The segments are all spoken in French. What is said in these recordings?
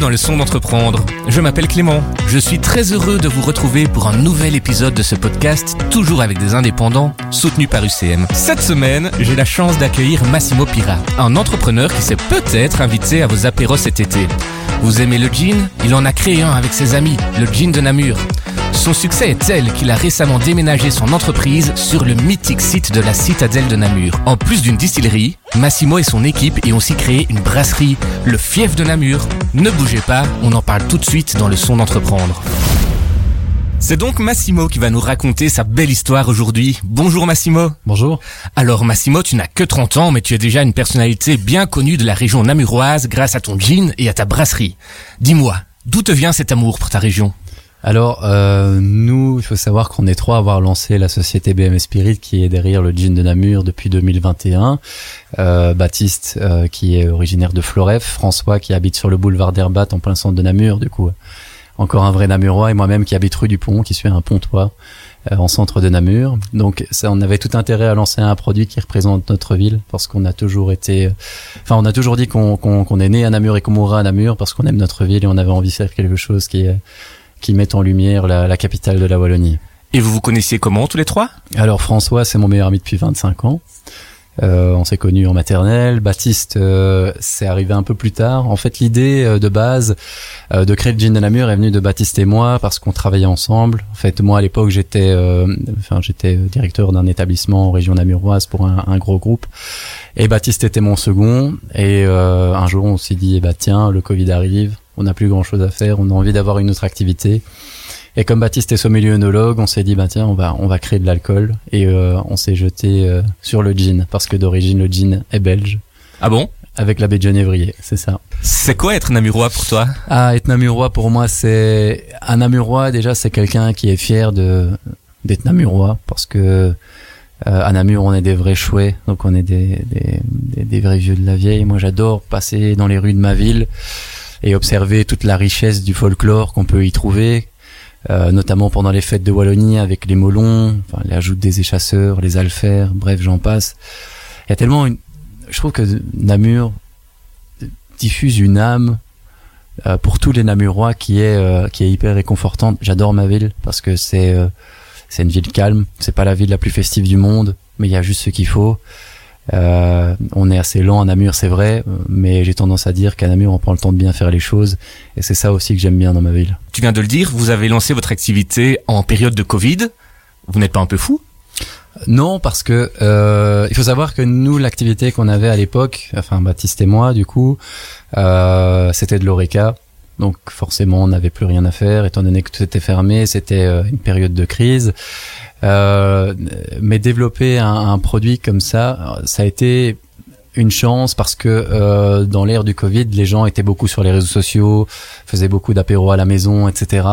Dans le son d'entreprendre. Je m'appelle Clément. Je suis très heureux de vous retrouver pour un nouvel épisode de ce podcast, toujours avec des indépendants, soutenus par UCM. Cette semaine, j'ai la chance d'accueillir Massimo Pira, un entrepreneur qui s'est peut-être invité à vos apéros cet été. Vous aimez le jean Il en a créé un avec ses amis, le jean de Namur. Son succès est tel qu'il a récemment déménagé son entreprise sur le mythique site de la citadelle de Namur. En plus d'une distillerie, Massimo et son équipe y ont aussi créé une brasserie, le Fief de Namur. Ne bougez pas, on en parle tout de suite dans le son d'entreprendre. C'est donc Massimo qui va nous raconter sa belle histoire aujourd'hui. Bonjour Massimo. Bonjour. Alors Massimo, tu n'as que 30 ans, mais tu es déjà une personnalité bien connue de la région namuroise grâce à ton jean et à ta brasserie. Dis-moi, d'où te vient cet amour pour ta région? Alors, euh, nous, il faut savoir qu'on est trois à avoir lancé la société BM Spirit qui est derrière le jean de Namur depuis 2021. Euh, Baptiste, euh, qui est originaire de Floref, François, qui habite sur le boulevard d'Herbat en plein centre de Namur, du coup, encore un vrai Namurois, et moi-même qui habite rue du Pont, qui suis un pontois euh, en centre de Namur. Donc, ça, on avait tout intérêt à lancer un produit qui représente notre ville, parce qu'on a toujours été, enfin, on a toujours dit qu'on qu'on est né à Namur et qu'on mourra à Namur, parce qu'on aime notre ville et on avait envie de faire quelque chose qui est qui met en lumière la, capitale de la Wallonie. Et vous vous connaissiez comment tous les trois? Alors François, c'est mon meilleur ami depuis 25 ans. Euh, on s'est connus en maternelle. Baptiste, euh, c'est arrivé un peu plus tard. En fait, l'idée euh, de base de créer le Gin de Namur est venue de Baptiste et moi parce qu'on travaillait ensemble. En fait, moi à l'époque, j'étais, enfin, j'étais directeur d'un établissement en région namuroise pour un, un, gros groupe. Et Baptiste était mon second. Et un jour, on s'est dit, bah tiens, le Covid arrive on n'a plus grand chose à faire, on a envie d'avoir une autre activité. Et comme Baptiste est sommelier œnologue, on s'est dit bah tiens on va on va créer de l'alcool et euh, on s'est jeté euh, sur le gin parce que d'origine le gin est belge. Ah bon? Avec l'abbé de Genévrier, c'est ça. C'est quoi être namurois pour toi? Ah être namurois pour moi c'est un namurois déjà c'est quelqu'un qui est fier de d'être namurois parce que euh, à Namur, on est des vrais chouets, donc on est des, des, des vrais vieux de la vieille. Moi, j'adore passer dans les rues de ma ville, et observer toute la richesse du folklore qu'on peut y trouver, euh, notamment pendant les fêtes de Wallonie avec les molons, enfin, l'ajout des échasseurs, les alfers, bref, j'en passe. Il y a tellement une... Je trouve que Namur diffuse une âme euh, pour tous les Namurois qui est euh, qui est hyper réconfortante. J'adore ma ville parce que c'est c'est une ville calme. C'est pas la ville la plus festive du monde, mais il y a juste ce qu'il faut. Euh, on est assez lent à Namur, c'est vrai, mais j'ai tendance à dire qu'à Namur, on prend le temps de bien faire les choses, et c'est ça aussi que j'aime bien dans ma ville. Tu viens de le dire, vous avez lancé votre activité en période de Covid. Vous n'êtes pas un peu fou? Non, parce que euh, il faut savoir que nous, l'activité qu'on avait à l'époque, enfin Baptiste et moi, du coup, euh, c'était de l'oreca. Donc forcément, on n'avait plus rien à faire, étant donné que tout était fermé, c'était euh, une période de crise. Euh, mais développer un, un, produit comme ça, ça a été une chance parce que euh, dans l'ère du Covid, les gens étaient beaucoup sur les réseaux sociaux, faisaient beaucoup d'apéros à la maison, etc.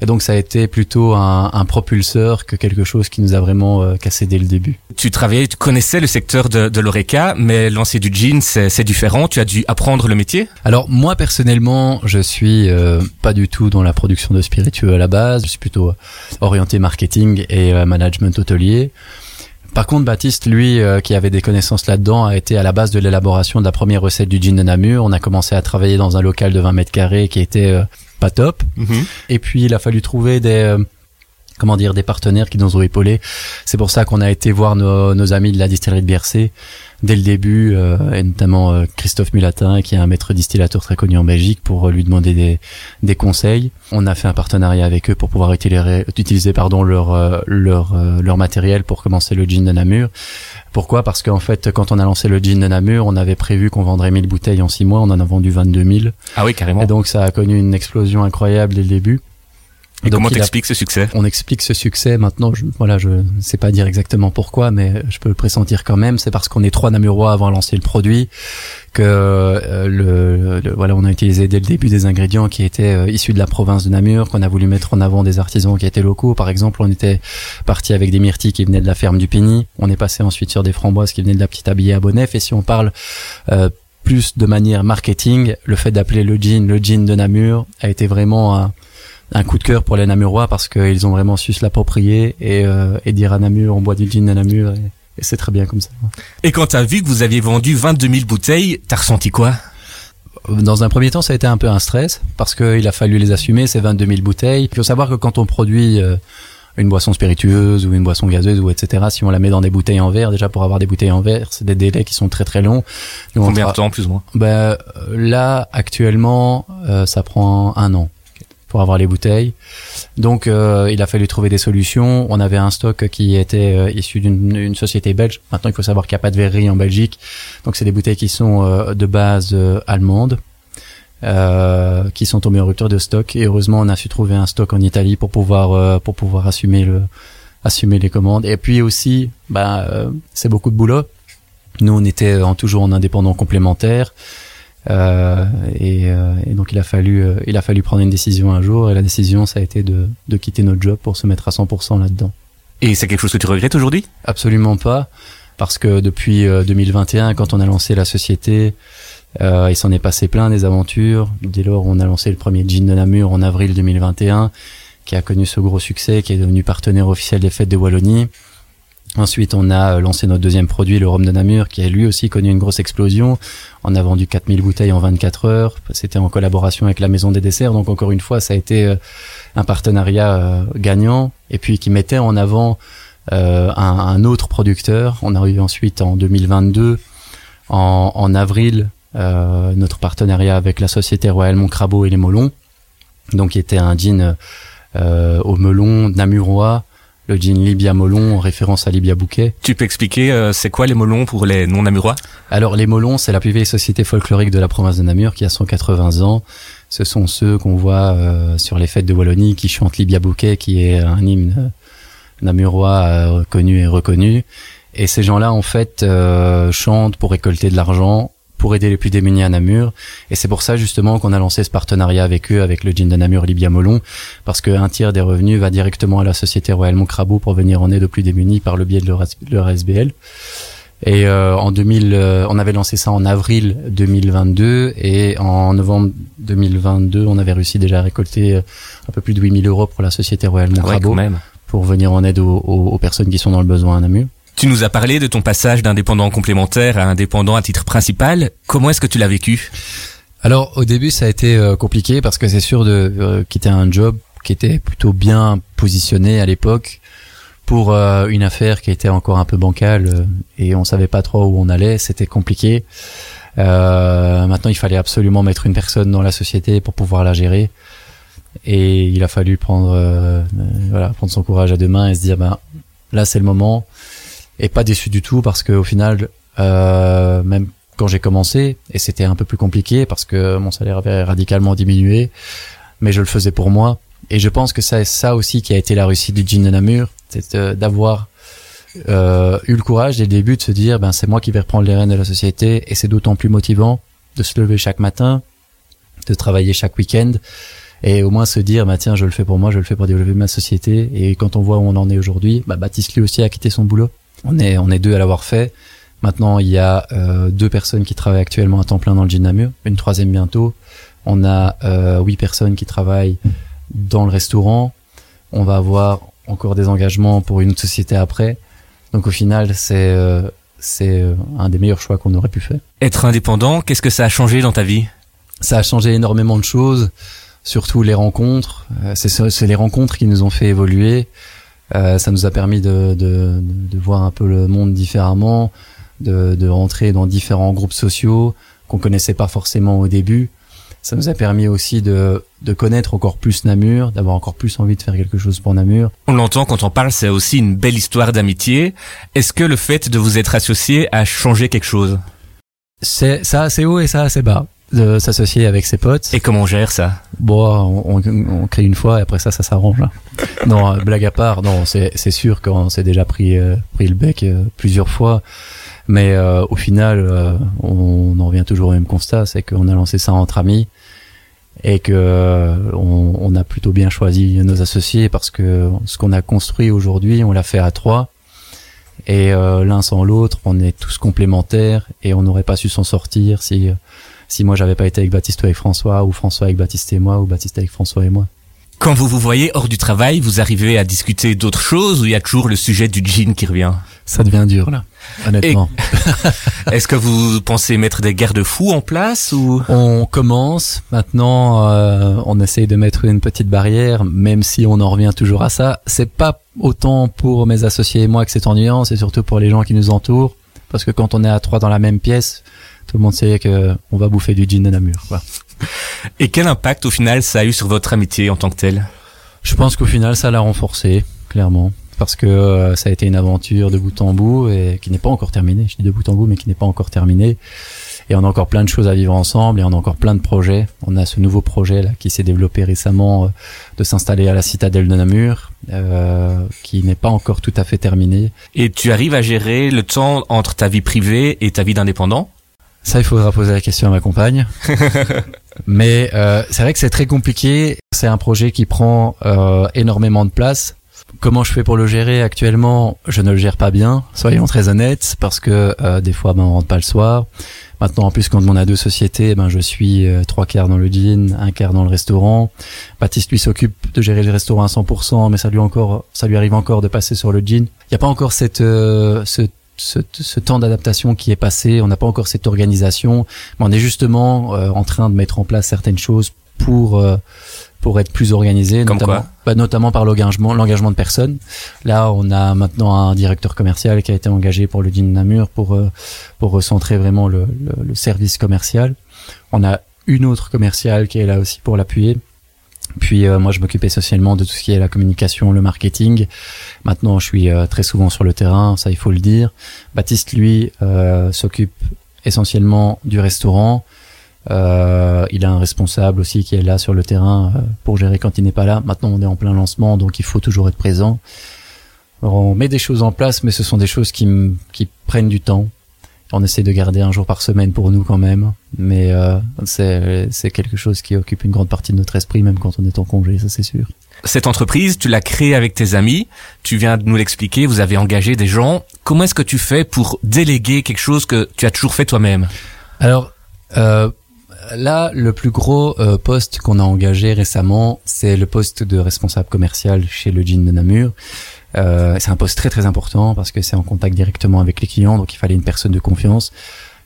Et donc ça a été plutôt un, un propulseur que quelque chose qui nous a vraiment euh, cassé dès le début. Tu travaillais, tu connaissais le secteur de, de l'oreca, mais lancer du jean, c'est différent. Tu as dû apprendre le métier? Alors moi personnellement, je suis euh, pas du tout dans la production de spiritueux à la base. Je suis plutôt orienté marketing et euh, management hôtelier. Par contre, Baptiste, lui, euh, qui avait des connaissances là-dedans, a été à la base de l'élaboration de la première recette du gin de Namur. On a commencé à travailler dans un local de 20 mètres carrés qui était euh, pas top. Mhm. Et puis, il a fallu trouver des euh, comment dire des partenaires qui nous ont épaulés. C'est pour ça qu'on a été voir nos, nos, amis de la distillerie de Biercé dès le début, euh, et notamment euh, Christophe Mulatin, qui est un maître distillateur très connu en Belgique, pour euh, lui demander des, des conseils. On a fait un partenariat avec eux pour pouvoir utiliser, utiliser pardon, leur, leur, leur matériel pour commencer le gin de Namur. Pourquoi? Parce qu'en fait, quand on a lancé le gin de Namur, on avait prévu qu'on vendrait 1000 bouteilles en 6 mois, on en a vendu 22 000. Ah oui, carrément. Et donc ça a connu une explosion incroyable dès le début. Et, comment t'expliques ce succès? On explique ce succès maintenant. Je, voilà, je sais pas dire exactement pourquoi, mais je peux le pressentir quand même. C'est parce qu'on est trois Namurois avant de lancer le produit que euh, le, voilà, on a utilisé dès le début des ingrédients qui étaient euh, issus de la province de Namur, qu'on a voulu mettre en avant des artisans qui étaient locaux. Par exemple, on était parti avec des myrtilles qui venaient de la ferme du Pigny. On est passé ensuite sur des framboises qui venaient de la petite habillée à Bonnef. Et si on parle euh, plus de manière marketing, le fait d'appeler le jean le jean de Namur a été vraiment un un coup de cœur pour les Namurois parce qu'ils ont vraiment su se l'approprier et, euh, et dire à Namur, on boit du gin à Namur et, c'est très bien comme ça. Et quand t'as vu que vous aviez vendu 22 000 bouteilles, t'as ressenti quoi? Dans un premier temps, ça a été un peu un stress parce qu'il a fallu les assumer, ces 22 000 bouteilles. Il faut savoir que quand on produit euh, une boisson spiritueuse ou une boisson gazeuse ou etc. Si on la met dans des bouteilles en verre, déjà pour avoir des bouteilles en verre, c'est des délais qui sont très très longs. Nous, Combien de temps plus ou moins? Ben, Là, actuellement, euh, ça prend un an pour avoir les bouteilles. Donc, euh, il a fallu trouver des solutions. On avait un stock qui était euh, issu d'une société belge. Maintenant, il faut savoir qu'il n'y a pas de verrerie en Belgique. Donc, c'est des bouteilles qui sont de base allemande. Euh, qui sont tombés en rupture de stock. Et heureusement, on a su trouver un stock en Italie pour pouvoir euh, pour pouvoir assumer le assumer les commandes. Et puis aussi, bah, euh, c'est beaucoup de boulot. Nous, on était en, toujours en indépendant complémentaire. Et, et, donc il a fallu il a fallu prendre une décision un jour et la décision ça a été de, de quitter notre job pour se mettre à 100% là-dedans. Et c'est quelque chose que tu regrettes aujourd'hui? Absolument pas parce que depuis 2021 quand on a lancé la société euh, il s'en est passé plein des aventures. Dès lors, on a lancé le premier jean de Namur en avril 2021, qui a connu ce gros succès, qui est devenu partenaire officiel des fêtes de Wallonie. Ensuite, on a lancé notre deuxième produit, le rhum de Namur, qui a lui aussi connu une grosse explosion. On a vendu 4000 bouteilles en 24 heures. C'était en collaboration avec la Maison des Desserts. Donc encore une fois, ça a été euh, un partenariat euh, gagnant et puis qui mettait en avant un, autre producteur. On a eu ensuite en 2022, en, en avril, euh, notre partenariat avec la société Royal Montcrabeau et les Molons, donc qui était un jean euh, au melon namurois, le jean Libia Molon en référence à Libia Bouquet. Tu peux expliquer euh, c'est quoi les Molons pour les non-namurois Alors les Molons, c'est la plus vieille société folklorique de la province de Namur qui a 180 ans. Ce sont ceux qu'on voit euh, sur les fêtes de Wallonie qui chantent Libia Bouquet, qui est un hymne namurois connu et reconnu. Et ces gens-là, en fait, chantent pour récolter de l'argent pour aider les plus démunis à Namur. Et c'est pour ça justement qu'on a lancé ce partenariat avec eux, avec le jean de Namur Libia Molon, parce qu'un tiers des revenus va directement à la société Royal Moncrabo pour venir en aide aux plus démunis par le biais de leur, SBL. Et euh, en 2000, euh, on avait lancé ça en avril 2022 et en novembre 2022, on avait réussi déjà à récolter euh, un peu plus de 8000 euros pour la société Royal Moncrabo pour venir en aide aux, aux, personnes qui sont dans le besoin à Namur. Tu nous as parlé de ton passage d'indépendant complémentaire à indépendant à titre principal. Comment est-ce que tu l'as vécu? Alors au début ça a été euh, compliqué parce que c'est sûr de euh, quitter un job qui était plutôt bien positionné à l'époque pour euh, une affaire qui était encore un peu bancale et on savait pas trop où on allait. C'était compliqué. maintenant il fallait absolument mettre une personne dans la société pour pouvoir la gérer et il a fallu prendre voilà prendre son courage à deux mains et se dire ben là c'est le moment et pas déçu du tout parce que au final, euh, même quand j'ai commencé, et c'était un peu plus compliqué parce que mon salaire avait radicalement diminué, mais je le faisais pour moi. Et je pense que ça ça aussi qui a été la réussite du Jean de Namur, c'est euh, d'avoir euh, eu le courage dès le début de se dire ben c'est moi qui vais reprendre les rênes de la société et c'est d'autant plus motivant de se lever chaque matin, de travailler chaque week-end et au moins se dire bah tiens je le fais pour moi, je le fais pour développer ma société et quand on voit où on en est aujourd'hui, bah Baptiste lui aussi a quitté son boulot on est, on est deux à l'avoir fait. Maintenant, il y a euh, deux personnes qui travaillent actuellement à temps plein dans le Namur, une troisième bientôt. On a euh, huit personnes qui travaillent dans le restaurant. On va avoir encore des engagements pour une autre société après. Donc au final, c'est euh, c'est un des meilleurs choix qu'on aurait pu faire. Être indépendant, qu'est-ce que ça a changé dans ta vie? Ça a changé énormément de choses, surtout les rencontres. c'est les rencontres qui nous ont fait évoluer. Euh, ça nous a permis de, de, de, voir un peu le monde différemment, de, de rentrer dans différents groupes sociaux qu'on connaissait pas forcément au début. Ça nous a permis aussi de, de connaître encore plus Namur, d'avoir encore plus envie de faire quelque chose pour Namur. On l'entend quand on parle, c'est aussi une belle histoire d'amitié. Est-ce que le fait de vous être associé a changé quelque chose? C'est ça assez haut et ça assez bas de s'associer avec ses potes. Et comment on gère ça? Bon, on, on, crée une fois et après ça, ça s'arrange. Hein. non, euh, blague à part, non, c'est sûr qu'on s'est déjà pris euh, pris le bec euh, plusieurs fois, mais au final, on, en revient toujours au même constat, c'est qu'on a lancé ça entre amis et que on, on, a plutôt bien choisi nos associés parce que ce qu'on a construit aujourd'hui, on l'a fait à trois. Et l'un sans l'autre, on est tous complémentaires et on n'aurait pas su s'en sortir si si moi j'avais pas été avec Baptiste ou avec François, ou François avec Baptiste et moi, ou Baptiste avec François et moi. Quand vous vous voyez hors du travail, vous arrivez à discuter d'autres choses ou il y a toujours le sujet du jean qui revient? Ça devient dur. Là, honnêtement. Est-ce que vous pensez mettre des garde-fous en place ou? On commence maintenant, euh, on essaye de mettre une petite barrière, même si on en revient toujours à ça. C'est pas autant pour mes associés et moi que c'est ennuyant, c'est surtout pour les gens qui nous entourent, parce que quand on est à trois dans la même pièce, tout le monde sait que on va bouffer du gin de Namur. Quoi. Et quel impact au final ça a eu sur votre amitié en tant que telle? Je pense qu'au final ça l'a renforcé, clairement parce que euh, ça a été une aventure de bout en bout et qui n'est pas encore terminée. Je dis de bout en bout, mais qui n'est pas encore terminée. Et on a encore plein de choses à vivre ensemble et on a encore plein de projets. On a ce nouveau projet là qui s'est développé récemment euh, de s'installer à la citadelle de Namur, euh, qui n'est pas encore tout à fait terminé. Et tu arrives à gérer le temps entre ta vie privée et ta vie d'indépendant? Ça, il faudra poser la question à ma compagne. Mais euh, c'est vrai que c'est très compliqué. C'est un projet qui prend euh, énormément de place Comment je fais pour le gérer actuellement Je ne le gère pas bien, soyons très honnêtes, parce que euh, des fois, ben, on rentre pas le soir. Maintenant, en plus, quand on a deux sociétés, ben, je suis euh, trois quarts dans le jean, un quart dans le restaurant. Baptiste, lui, s'occupe de gérer le restaurant à 100%, mais ça lui encore, ça lui arrive encore de passer sur le jean. Il n'y a pas encore cette, euh, ce, ce, ce, temps d'adaptation qui est passé. On n'a pas encore cette organisation. Mais on est justement en train de mettre en place certaines choses pour pour être plus organisé, notamment, bah, notamment par l'engagement, l'engagement de personnes. Là, on a maintenant un directeur commercial qui a été engagé pour le DIN Namur pour euh, pour recentrer vraiment le, le, service commercial. On a une autre commerciale qui est là aussi pour l'appuyer. Puis euh, moi, je m'occupe essentiellement de tout ce qui est la communication, le marketing. Maintenant, je suis euh, très souvent sur le terrain, ça il faut le dire. Baptiste, lui, s'occupe essentiellement du restaurant. Euh, il a un responsable aussi qui est là sur le terrain euh, pour gérer quand il n'est pas là. Maintenant, on est en plein lancement, donc il faut toujours être présent. on met des choses en place, mais ce sont des choses qui, qui prennent du temps. On essaie de garder un jour par semaine pour nous quand même, mais euh, c'est quelque chose qui occupe une grande partie de notre esprit, même quand on est en congé, ça c'est sûr. Cette entreprise, tu l'as créée avec tes amis, tu viens de nous l'expliquer, vous avez engagé des gens. Comment est-ce que tu fais pour déléguer quelque chose que tu as toujours fait toi-même? Alors, euh, là, le plus gros euh, poste qu'on a engagé récemment, c'est le poste de responsable commercial chez le Jean de Namur. Euh, c'est un poste très très important parce que c'est en contact directement avec les clients, donc il fallait une personne de confiance.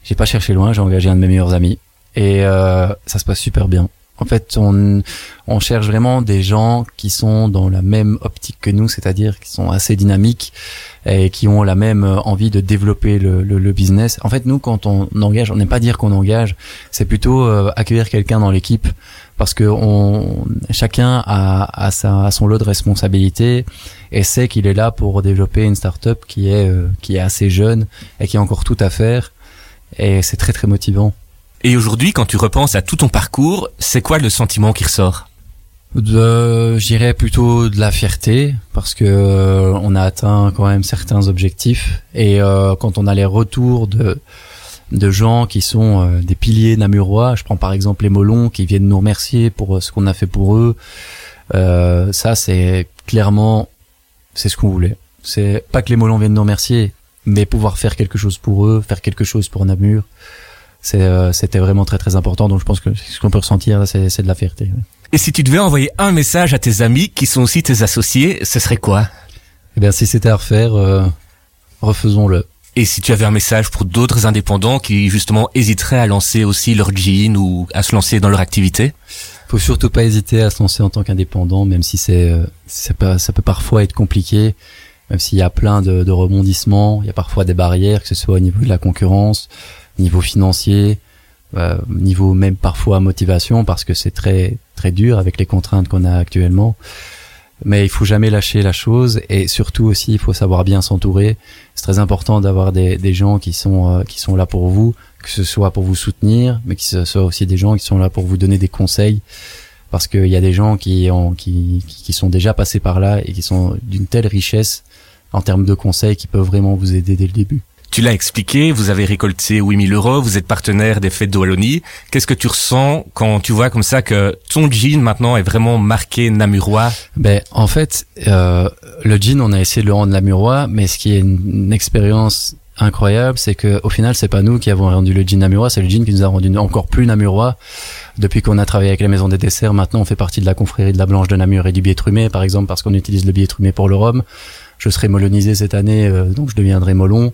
J'ai pas cherché loin, j'ai engagé un de mes meilleurs amis et euh, ça se passe super bien. En fait, on, on cherche vraiment des gens qui sont dans la même optique que nous, c'est-à-dire qui sont assez dynamiques et qui ont la même euh, envie de développer le, le, le business. En fait, nous, quand on engage, on n'aime pas dire qu'on engage, c'est plutôt euh, accueillir quelqu'un dans l'équipe parce que on, chacun a, a, sa, a son lot de responsabilités et sait qu'il est là pour développer une start-up qui est, euh, qui est assez jeune et qui a encore tout à faire. Et c'est très très motivant. Et aujourd'hui, quand tu repenses à tout ton parcours, c'est quoi le sentiment qui ressort? De, j'irais plutôt de la fierté parce que euh, on a atteint quand même certains objectifs et euh, quand on a les retours de de gens qui sont euh, des piliers namurois, je prends par exemple les Molons qui viennent nous remercier pour ce qu'on a fait pour eux. ça c'est clairement c'est ce qu'on voulait. C'est pas que les Molons viennent nous remercier, mais pouvoir faire quelque chose pour eux, faire quelque chose pour Namur c'était vraiment très très important. Donc je pense que ce qu'on peut ressentir, c'est de la fierté. Et si tu devais envoyer un message à tes amis qui sont aussi tes associés, ce serait quoi? Eh bien, si c'était à refaire, euh, refaisons-le. Et si tu avais un message pour d'autres indépendants qui justement hésiteraient à lancer aussi leur jean ou à se lancer dans leur activité? Faut surtout pas hésiter à se lancer en tant qu'indépendant, même si c'est euh, ça peut parfois être compliqué, même s'il y a plein de, de rebondissements, il y a parfois des barrières, que ce soit au niveau de la concurrence, niveau financier, euh, niveau même parfois motivation parce que c'est très très dur avec les contraintes qu'on a actuellement. Mais il faut jamais lâcher la chose et surtout aussi il faut savoir bien s'entourer. C'est très important d'avoir des, des gens qui sont euh, qui sont là pour vous, que ce soit pour vous soutenir, mais que ce soit aussi des gens qui sont là pour vous donner des conseils parce qu'il y a des gens qui, ont, qui, qui sont déjà passés par là et qui sont d'une telle richesse en termes de conseils qui peuvent vraiment vous aider dès le début. Tu l'as expliqué, vous avez récolté 8000 euros, vous êtes partenaire des fêtes de Wallonie. Qu'est-ce que tu ressens quand tu vois comme ça que ton jean maintenant est vraiment marqué namurois Ben en fait, euh, le jean, on a essayé de le rendre namurois, mais ce qui est une, expérience incroyable, c'est que au final, c'est pas nous qui avons rendu le jean namurois, c'est le jean qui nous a rendu encore plus namurois. Depuis qu'on a travaillé avec la maison des desserts, maintenant on fait partie de la confrérie de la Blanche de Namur et du Biétrumé, par exemple, parce qu'on utilise le Biétrumé pour le rhum. je serai molonisé cette année, donc je deviendrai molon.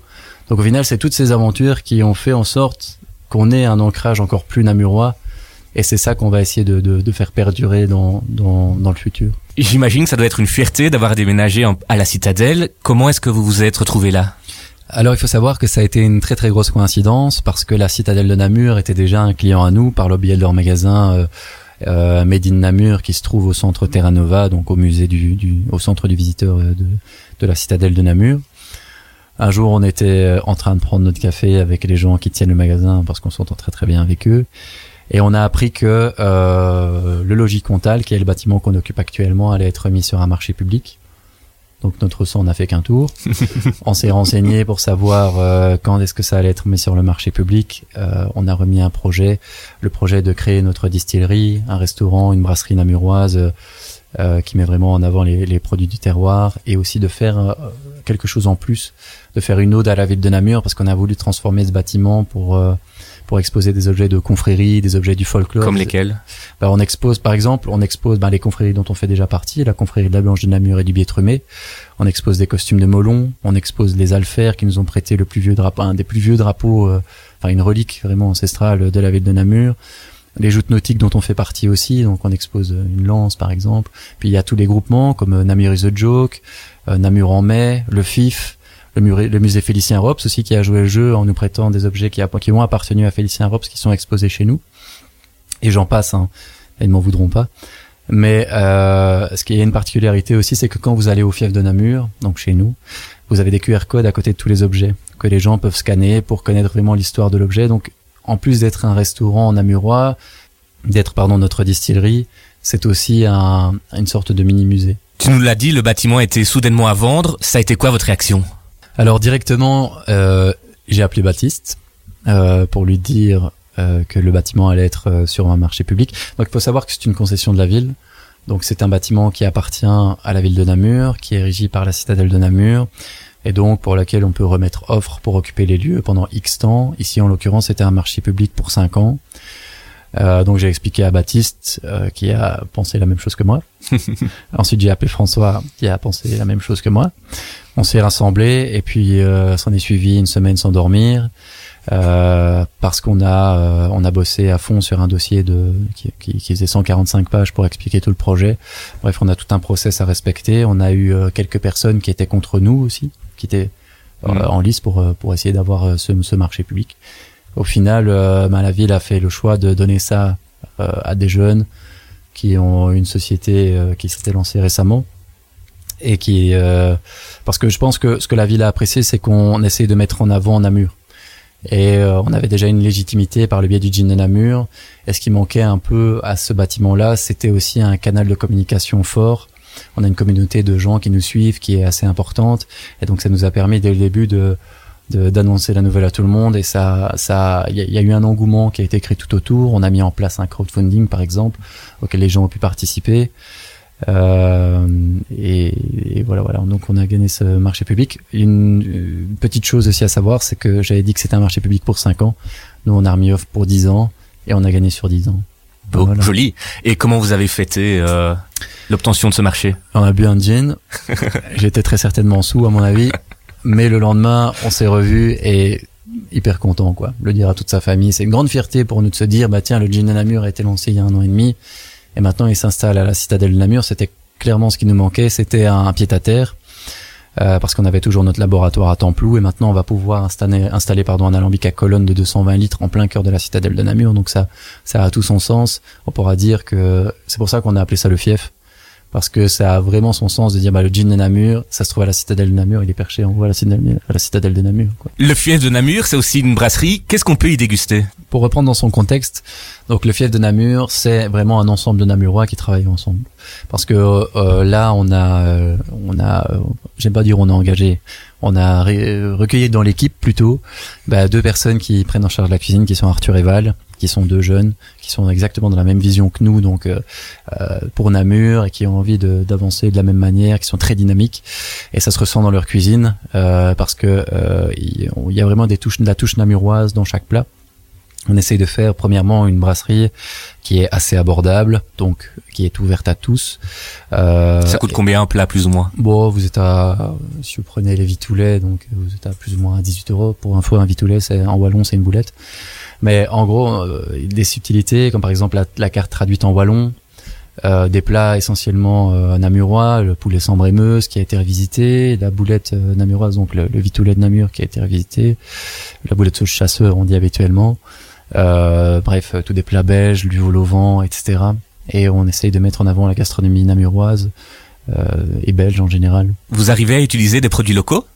Donc au final, c'est toutes ces aventures qui ont fait en sorte qu'on ait un ancrage encore plus namurois. Et c'est ça qu'on va essayer de, de, de faire perdurer dans, dans, dans, le futur. J'imagine que ça doit être une fierté d'avoir déménagé à la Citadelle. Comment est-ce que vous vous êtes retrouvé là? Alors il faut savoir que ça a été une très très grosse coïncidence parce que la Citadelle de Namur était déjà un client à nous par le biais de leur magasin euh, euh, Made in Namur qui se trouve au centre Terra Nova, donc au musée du, du au centre du visiteur euh, de, de la Citadelle de Namur. Un jour, on était euh, en train de prendre notre café avec les gens qui tiennent le magasin parce qu'on s'entend très très bien avec eux. Et on a appris que euh, le logis Comtal, qui est le bâtiment qu'on occupe actuellement, allait être mis sur un marché public. Donc notre sang n'a fait qu'un tour. on s'est renseigné pour savoir euh, quand est-ce que ça allait être mis sur le marché public. Euh, on a remis un projet, le projet de créer notre distillerie, un restaurant, une brasserie namuroise euh, qui met vraiment en avant les, les, produits du terroir et aussi de faire euh, quelque chose en plus, de faire une ode à la ville de Namur parce qu'on a voulu transformer ce bâtiment pour euh, pour exposer des objets de confrérie, des objets du folklore. Comme lesquels? Bah, On expose, par exemple, on expose bah, les confréries dont on fait déjà partie, la confrérie de la Blanche de Namur et du Biétremé. On expose des costumes de Molon, on expose les alfers qui nous ont prêté le plus vieux drapeau, un des plus vieux drapeaux, enfin une relique vraiment ancestrale de la ville de Namur les joutes nautiques dont on fait partie aussi, donc on expose une lance par exemple. Puis il y a tous les groupements comme euh, Namur is the Joke, euh, Namur en mai, le FIF, le, musée Félicien Rops aussi qui a joué le jeu en nous prêtant des objets qui, qui ont appartenu à Félicien Rops qui sont exposés chez nous. Et j'en passe, hein, ils ne m'en voudront pas. Mais euh, ce qui est une particularité aussi, c'est que quand vous allez au fief de Namur, donc chez nous, vous avez des QR codes à côté de tous les objets que les gens peuvent scanner pour connaître vraiment l'histoire de l'objet. Donc en plus d'être un restaurant namurois, d'être pardon notre distillerie, c'est aussi un, une sorte de mini musée. Tu nous l'as dit, le bâtiment était soudainement à vendre. Ça a été quoi votre réaction? Alors directement, euh, j'ai appelé Baptiste euh, pour lui dire euh, que le bâtiment allait être euh, sur un marché public. Donc il faut savoir que c'est une concession de la ville. Donc c'est un bâtiment qui appartient à la ville de Namur, qui est régi par la citadelle de Namur et donc pour laquelle on peut remettre offre pour occuper les lieux pendant X temps. Ici, en l'occurrence, c'était un marché public pour 5 ans. Euh, donc j'ai expliqué à Baptiste euh, qui a pensé la même chose que moi. Ensuite j'ai appelé François qui a pensé la même chose que moi. On s'est rassemblés et puis euh, s'en est suivi une semaine sans dormir euh, parce qu'on a euh, on a bossé à fond sur un dossier de qui, qui, qui, faisait 145 pages pour expliquer tout le projet. Bref, on a tout un process à respecter. On a eu quelques personnes qui étaient contre nous aussi qui était euh, mm. en lice pour euh, pour essayer d'avoir euh, ce, ce, marché public. Au final, ben, la ville a fait le choix de donner ça à des jeunes qui ont une société qui s'était lancée récemment et qui parce que je pense que ce que la ville a apprécié c'est qu'on essaye de mettre en avant Namur et on avait déjà une légitimité par le biais du Gin de Namur et ce qui manquait un peu à ce bâtiment là c'était aussi un canal de communication fort on a une communauté de gens qui nous suivent qui est assez importante. Et donc ça nous a permis dès le début de d'annoncer la nouvelle à tout le monde. Et ça ça il y, a eu un engouement qui a été créé tout autour. On a mis en place un crowdfunding par exemple auquel les gens ont pu participer. Euh, et, voilà voilà. Donc on a gagné ce marché public. Une, petite chose aussi à savoir c'est que j'avais dit que c'était un marché public pour 5 ans. Nous on a remis offre pour 10 ans et on a gagné sur 10 ans Beau, joli. Et comment vous avez fêté euh, l'obtention de ce marché? On a bu un gin. J'étais très certainement sous, à mon avis. Mais le lendemain, on s'est revus et hyper content, quoi. Le dire à toute sa famille. C'est une grande fierté pour nous de se dire, bah tiens, le gin à Namur a été lancé il y a un an et demi. Et maintenant, il s'installe à la citadelle de Namur. C'était clairement ce qui nous manquait. C'était un pied à terre. Euh, parce qu'on avait toujours notre laboratoire à Templou et maintenant on va pouvoir installer, installer pardon, un alambic à colonne de 220 litres en plein cœur de la citadelle de Namur. Donc ça, ça a tout son sens. On pourra dire que c'est pour ça qu'on a appelé ça le fief parce que ça a vraiment son sens de dire bah, le gin de Namur, ça se trouve à la citadelle de Namur, il est perché en haut à la citadelle, à la citadelle de Namur. Quoi. Le fief de Namur, c'est aussi une brasserie. Qu'est-ce qu'on peut y déguster? Pour reprendre dans son contexte, donc le fief de Namur, c'est vraiment un ensemble de Namurois qui travaillent ensemble. Parce que euh, là, on a, euh, on a, euh, j'aime pas dire on a engagé, on a recueilli dans l'équipe plutôt bah, deux personnes qui prennent en charge la cuisine, qui sont Arthur et Val, qui sont deux jeunes, qui sont exactement dans la même vision que nous, donc euh, euh pour Namur et qui ont envie d'avancer de, la même manière, qui sont très dynamiques et ça se ressent dans leur cuisine euh, parce que euh, il y a vraiment des touches, de la touche namuroise dans chaque plat. On essaye de faire premièrement une brasserie qui est assez abordable, donc qui est ouverte à tous. Euh, ça coûte combien un plat plus ou moins? Bon, vous êtes à si vous prenez les vitoulets, donc vous êtes à plus ou moins à 18 euros. Pour info, un vitoulet, c'est en wallon, c'est une boulette. Mais en gros, euh, des subtilités, comme par exemple la, carte traduite en wallon, euh, des plats essentiellement euh, namurois, le poulet sans brémeuse qui a été revisité, la boulette euh, namuroise, donc le, vitoulet de Namur qui a été revisité, la boulette sauce chasseur, on dit habituellement. Euh, bref, tous des plats belges, vol au vent, etc. Et on essaye de mettre en avant la gastronomie namuroise euh, et belge en général. Vous arrivez à utiliser des produits locaux?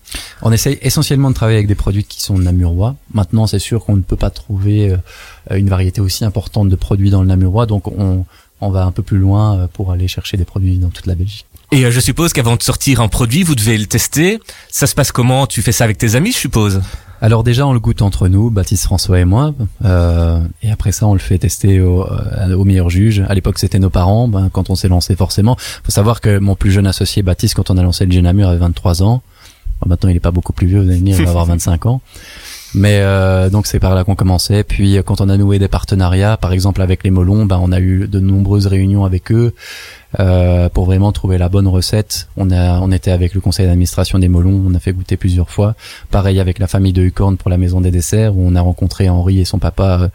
On essaye essentiellement de travailler avec des produits qui sont namurois. Maintenant, c'est sûr qu'on ne peut pas trouver euh, une variété aussi importante de produits dans le namurois, donc on, on va un peu plus loin euh, pour aller chercher des produits dans toute la Belgique. Et euh, je suppose qu'avant de sortir un produit, vous devez le tester. Ça se passe comment? Tu fais ça avec tes amis, je suppose? Alors déjà, on le goûte entre nous, Baptiste, François et moi, euh, et après ça, on le fait tester au, au meilleur juge. À l'époque, c'était nos parents. Ben, quand on s'est lancé, forcément, faut savoir que mon plus jeune associé, Baptiste, quand on a lancé le Genamur, avait 23 ans maintenant, il est pas beaucoup plus vieux, vous allez venir, il va avoir 25 ans. Mais euh, donc c'est par là qu'on commençait. Puis euh, quand on a noué des partenariats, par exemple avec les Molons, ben on a eu de nombreuses réunions avec eux euh, pour vraiment trouver la bonne recette. On a, on était avec le conseil d'administration des Molons, on a fait goûter plusieurs fois. Pareil avec la famille de Hucorn pour la maison des desserts, où on a rencontré Henri et son papa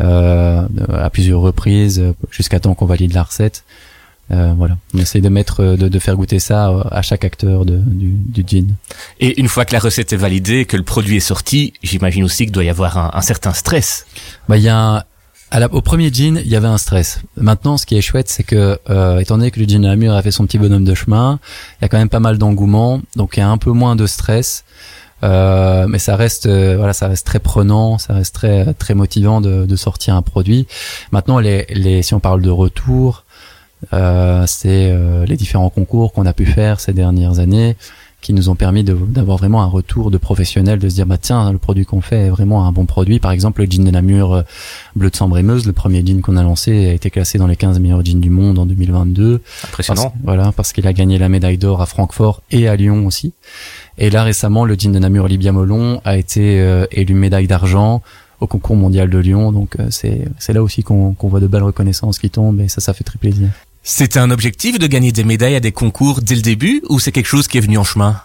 euh, à plusieurs reprises jusqu'à temps qu'on valide la recette. Euh, voilà, on essaye de mettre, euh, de, de, faire goûter ça euh, à chaque acteur de, du, du gin. Et une fois que la recette est validée, que le produit est sorti, j'imagine aussi qu'il doit y avoir un, un certain stress. Bah, il y a à au premier gin, il y avait un stress. Maintenant, ce qui est chouette, c'est que, euh, étant donné que le gin de la mur a fait son petit bonhomme de chemin, il y a quand même pas mal d'engouement, donc il y a un peu moins de stress. Euh, mais ça reste, voilà, ça reste très prenant, ça reste très, très motivant de, de sortir un produit. Maintenant, les, les, si on parle de retour, euh, c'est euh, les différents concours qu'on a pu faire ces dernières années qui nous ont permis d'avoir vraiment un retour de professionnels, de se dire bah tiens le produit qu'on fait est vraiment un bon produit. Par exemple le jean de Namur euh, bleu de sambre le premier jean qu'on a lancé a été classé dans les 15 meilleurs jeans du monde en 2022. Impressionnant. voilà parce qu'il a gagné la médaille d'or à Francfort et à Lyon aussi. Et là récemment le jean de Namur Libia Molon a été élu médaille d'argent au concours mondial de Lyon. Donc c'est c'est là aussi qu'on qu'on voit de belles reconnaissances qui tombent et ça ça fait très plaisir. C'était un objectif de gagner des médailles à des concours dès le début ou c'est quelque chose qui est venu en chemin?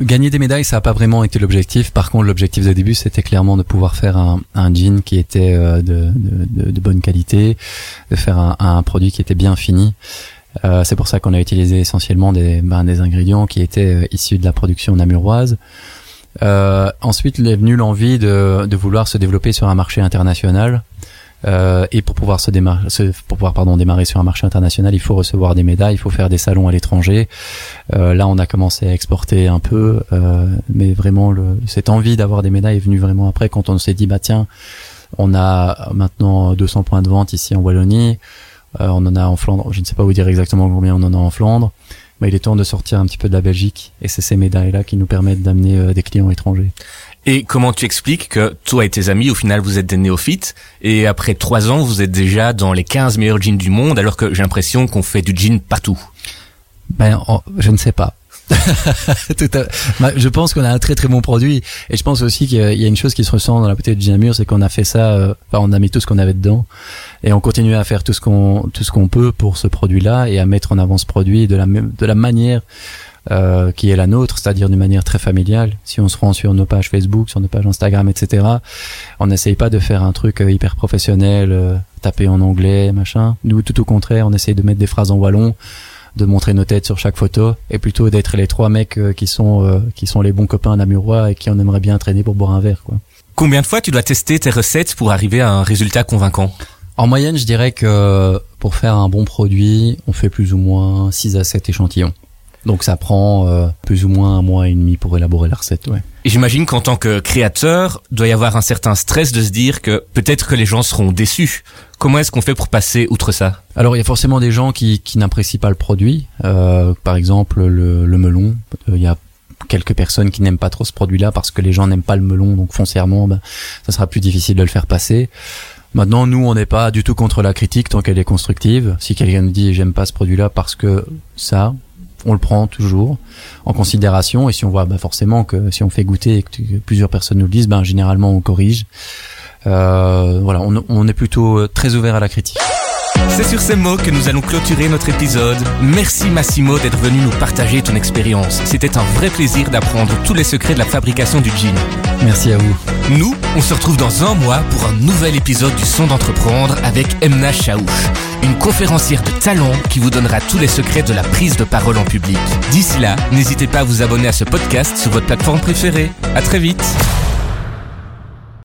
Gagner des médailles, ça n'a pas vraiment été l'objectif. Par contre, l'objectif de début, c'était clairement de pouvoir faire un, un jean qui était euh, de, de, de, bonne qualité, de faire un, un, produit qui était bien fini. Euh, c'est pour ça qu'on a utilisé essentiellement des, ben, des ingrédients qui étaient euh, issus de la production namuroise. Euh, ensuite, il est venu l'envie de, de vouloir se développer sur un marché international. Euh, et pour pouvoir se démarrer, pouvoir démarrer sur un marché international, il faut recevoir des médailles, il faut faire des salons à l'étranger. Euh, là, on a commencé à exporter un peu, euh, mais vraiment le, cette envie d'avoir des médailles est venue vraiment après quand on s'est dit bah tiens, on a maintenant 200 points de vente ici en Wallonie, euh, on en a en Flandre, je ne sais pas vous dire exactement combien on en a en Flandre, mais il est temps de sortir un petit peu de la Belgique et c'est ces médailles là qui nous permettent d'amener euh, des clients étrangers. Et comment tu expliques que toi et tes amis, au final, vous êtes des néophytes et après trois ans, vous êtes déjà dans les 15 meilleurs jeans du monde alors que j'ai l'impression qu'on fait du jean partout Ben, je ne sais pas. je pense qu'on a un très très bon produit et je pense aussi qu'il y a une chose qui se ressent dans la bouteille de Ginamur, c'est qu'on a fait ça, euh, enfin on a mis tout ce qu'on avait dedans et on continue à faire tout ce qu'on tout ce qu'on peut pour ce produit-là et à mettre en avant ce produit de la de la manière euh, qui est la nôtre, c'est-à-dire d'une manière très familiale. Si on se rend sur nos pages Facebook, sur nos pages Instagram, etc., on n'essaye pas de faire un truc euh, hyper professionnel, euh, taper en anglais, machin. Nous, tout au contraire, on essaye de mettre des phrases en wallon, de montrer nos têtes sur chaque photo, et plutôt d'être les trois mecs qui sont qui sont les bons copains namurois et qui on aimerait bien traîner pour boire un verre, quoi. Combien de fois tu dois tester tes recettes pour arriver à un résultat convaincant? En moyenne, je dirais que pour faire un bon produit, on fait plus ou moins 6 à 7 échantillons. Donc ça prend euh, plus ou moins un mois et demi pour élaborer la recette. Ouais. Et j'imagine qu'en tant que créateur, doit y avoir un certain stress de se dire que peut-être que les gens seront déçus. Comment est-ce qu'on fait pour passer outre ça? Alors il y a forcément des gens qui, qui n'apprécient pas le produit. Euh, par exemple le, le melon. Euh, il y a quelques personnes qui n'aiment pas trop ce produit-là parce que les gens n'aiment pas le melon, donc foncièrement, ben, ça sera plus difficile de le faire passer. Maintenant, nous, on n'est pas du tout contre la critique tant qu'elle est constructive. Si quelqu'un nous dit j'aime pas ce produit-là parce que ça, on le prend toujours en considération et si on voit bah, forcément que si on fait goûter et que plusieurs personnes nous le disent ben généralement on corrige Euh, voilà, on, on est plutôt très ouvert à la critique. C'est sur ces mots que nous allons clôturer notre épisode. Merci Massimo d'être venu nous partager ton expérience. C'était un vrai plaisir d'apprendre tous les secrets de la fabrication du gin. Merci à vous. Nous, on se retrouve dans un mois pour un nouvel épisode du Son d'entreprendre avec Emna Chaouch, une conférencière de talent qui vous donnera tous les secrets de la prise de parole en public. D'ici là, n'hésitez pas à vous abonner à ce podcast sur votre plateforme préférée. À très vite.